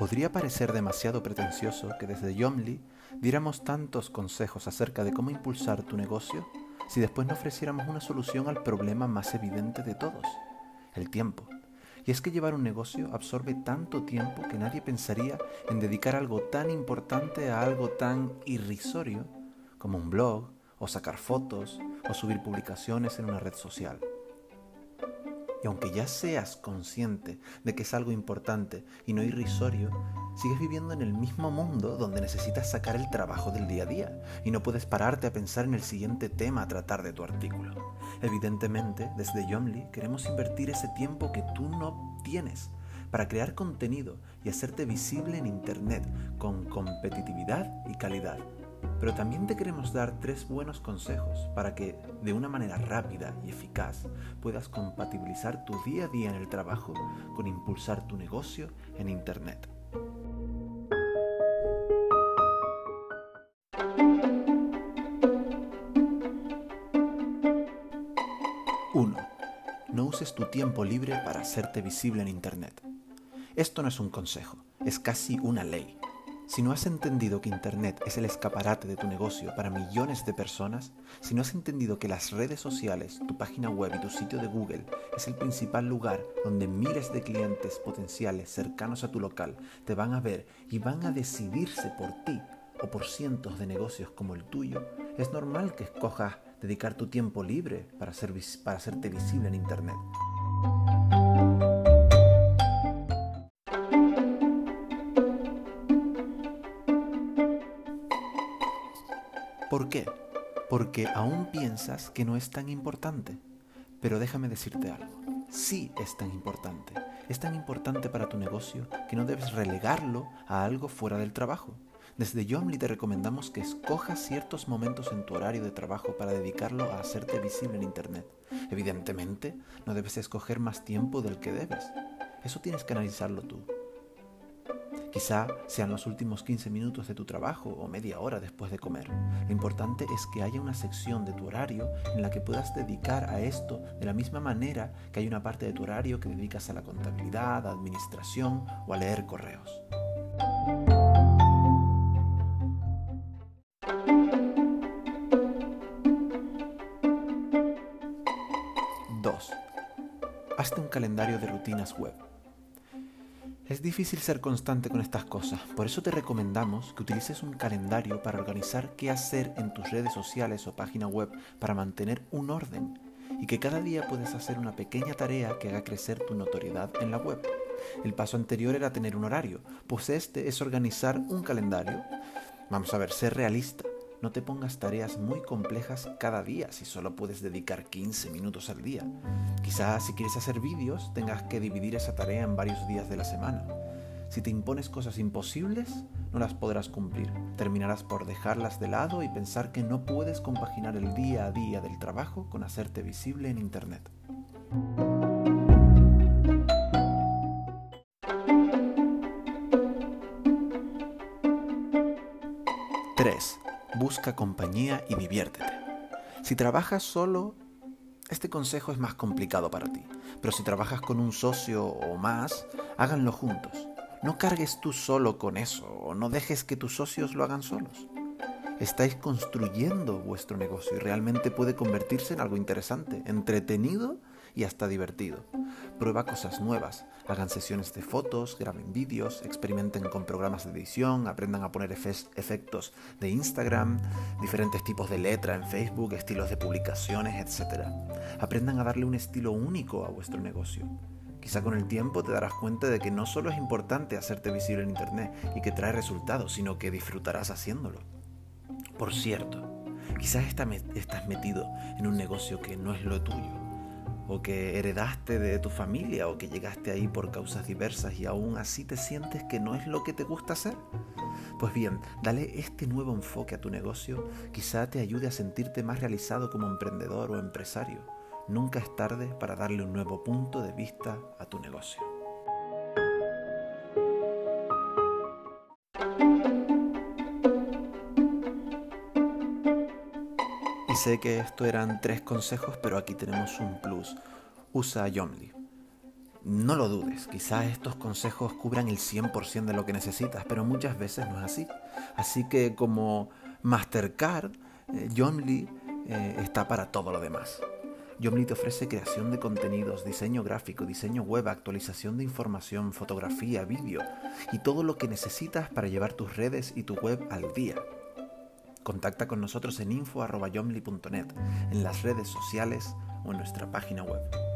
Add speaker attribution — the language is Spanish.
Speaker 1: podría parecer demasiado pretencioso que desde Yomli diéramos tantos consejos acerca de cómo impulsar tu negocio si después no ofreciéramos una solución al problema más evidente de todos, el tiempo. Y es que llevar un negocio absorbe tanto tiempo que nadie pensaría en dedicar algo tan importante a algo tan irrisorio como un blog, o sacar fotos, o subir publicaciones en una red social. Y aunque ya seas consciente de que es algo importante y no irrisorio, sigues viviendo en el mismo mundo donde necesitas sacar el trabajo del día a día y no puedes pararte a pensar en el siguiente tema a tratar de tu artículo. Evidentemente, desde Yomli queremos invertir ese tiempo que tú no tienes para crear contenido y hacerte visible en Internet con competitividad y calidad pero también te queremos dar tres buenos consejos para que de una manera rápida y eficaz puedas compatibilizar tu día a día en el trabajo con impulsar tu negocio en Internet. No uses tu tiempo libre para hacerte visible en Internet. Esto no es un consejo, es casi una ley. Si no has entendido que Internet es el escaparate de tu negocio para millones de personas, si no has entendido que las redes sociales, tu página web y tu sitio de Google es el principal lugar donde miles de clientes potenciales cercanos a tu local te van a ver y van a decidirse por ti o por cientos de negocios como el tuyo, es normal que escojas dedicar tu tiempo libre para, para hacerte visible en Internet. ¿Por qué? Porque aún piensas que no es tan importante. Pero déjame decirte algo, sí es tan importante. Es tan importante para tu negocio que no debes relegarlo a algo fuera del trabajo. Desde Yomli te recomendamos que escojas ciertos momentos en tu horario de trabajo para dedicarlo a hacerte visible en Internet. Evidentemente, no debes escoger más tiempo del que debes. Eso tienes que analizarlo tú. Quizá sean los últimos 15 minutos de tu trabajo o media hora después de comer. Lo importante es que haya una sección de tu horario en la que puedas dedicar a esto de la misma manera que hay una parte de tu horario que dedicas a la contabilidad, a administración o a leer correos. Hazte un calendario de rutinas web. Es difícil ser constante con estas cosas, por eso te recomendamos que utilices un calendario para organizar qué hacer en tus redes sociales o página web para mantener un orden y que cada día puedes hacer una pequeña tarea que haga crecer tu notoriedad en la web. El paso anterior era tener un horario, pues este es organizar un calendario. Vamos a ver, ser realista. No te pongas tareas muy complejas cada día si solo puedes dedicar 15 minutos al día. Quizás si quieres hacer vídeos tengas que dividir esa tarea en varios días de la semana. Si te impones cosas imposibles, no las podrás cumplir. Terminarás por dejarlas de lado y pensar que no puedes compaginar el día a día del trabajo con hacerte visible en Internet. Busca compañía y diviértete. Si trabajas solo, este consejo es más complicado para ti, pero si trabajas con un socio o más, háganlo juntos. No cargues tú solo con eso o no dejes que tus socios lo hagan solos. Estáis construyendo vuestro negocio y realmente puede convertirse en algo interesante, entretenido y hasta divertido. Prueba cosas nuevas, hagan sesiones de fotos, graben vídeos, experimenten con programas de edición, aprendan a poner efectos de Instagram, diferentes tipos de letra en Facebook, estilos de publicaciones, etc. Aprendan a darle un estilo único a vuestro negocio. Quizá con el tiempo te darás cuenta de que no solo es importante hacerte visible en Internet y que trae resultados, sino que disfrutarás haciéndolo. Por cierto, quizás estás metido en un negocio que no es lo tuyo o que heredaste de tu familia o que llegaste ahí por causas diversas y aún así te sientes que no es lo que te gusta hacer? Pues bien, dale este nuevo enfoque a tu negocio, quizá te ayude a sentirte más realizado como emprendedor o empresario. Nunca es tarde para darle un nuevo punto de vista a tu negocio. Sé que esto eran tres consejos, pero aquí tenemos un plus. Usa Yomli. No lo dudes, quizás estos consejos cubran el 100% de lo que necesitas, pero muchas veces no es así. Así que como Mastercard, eh, eh, está para todo lo demás. Yomli te ofrece creación de contenidos, diseño gráfico, diseño web, actualización de información, fotografía, vídeo y todo lo que necesitas para llevar tus redes y tu web al día. Contacta con nosotros en info.yomli.net, en las redes sociales o en nuestra página web.